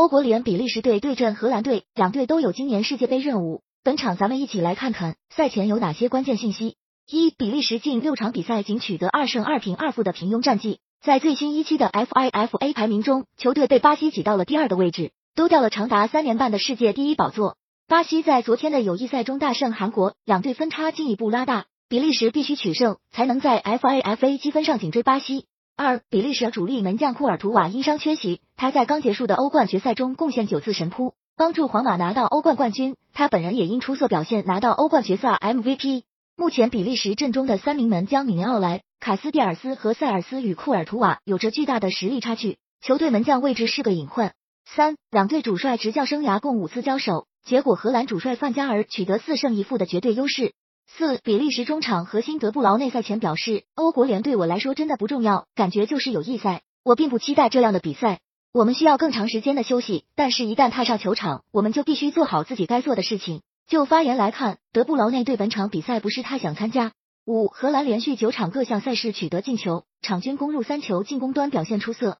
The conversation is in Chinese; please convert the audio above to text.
欧国联比利时队对阵荷兰队，两队都有今年世界杯任务。本场咱们一起来看看赛前有哪些关键信息。一、比利时近六场比赛仅取得二胜二平二负的平庸战绩，在最新一期的 FIFA 排名中，球队被巴西挤到了第二的位置，丢掉了长达三年半的世界第一宝座。巴西在昨天的友谊赛中大胜韩国，两队分差进一步拉大，比利时必须取胜才能在 FIFA 积分上紧追巴西。二、比利时主力门将库尔图瓦因伤缺席，他在刚结束的欧冠决赛中贡献九次神扑，帮助皇马拿到欧冠冠军。他本人也因出色表现拿到欧冠决赛 MVP。目前比利时阵中的三名门将米尼奥莱、卡斯蒂尔斯和塞尔斯与库尔图瓦有着巨大的实力差距，球队门将位置是个隐患。三、两队主帅执教生涯共五次交手，结果荷兰主帅范加尔取得四胜一负的绝对优势。四比利时中场核心德布劳内赛前表示，欧国联对我来说真的不重要，感觉就是友谊赛，我并不期待这样的比赛。我们需要更长时间的休息，但是，一旦踏上球场，我们就必须做好自己该做的事情。就发言来看，德布劳内对本场比赛不是太想参加。五荷兰连续九场各项赛事取得进球，场均攻入三球，进攻端表现出色，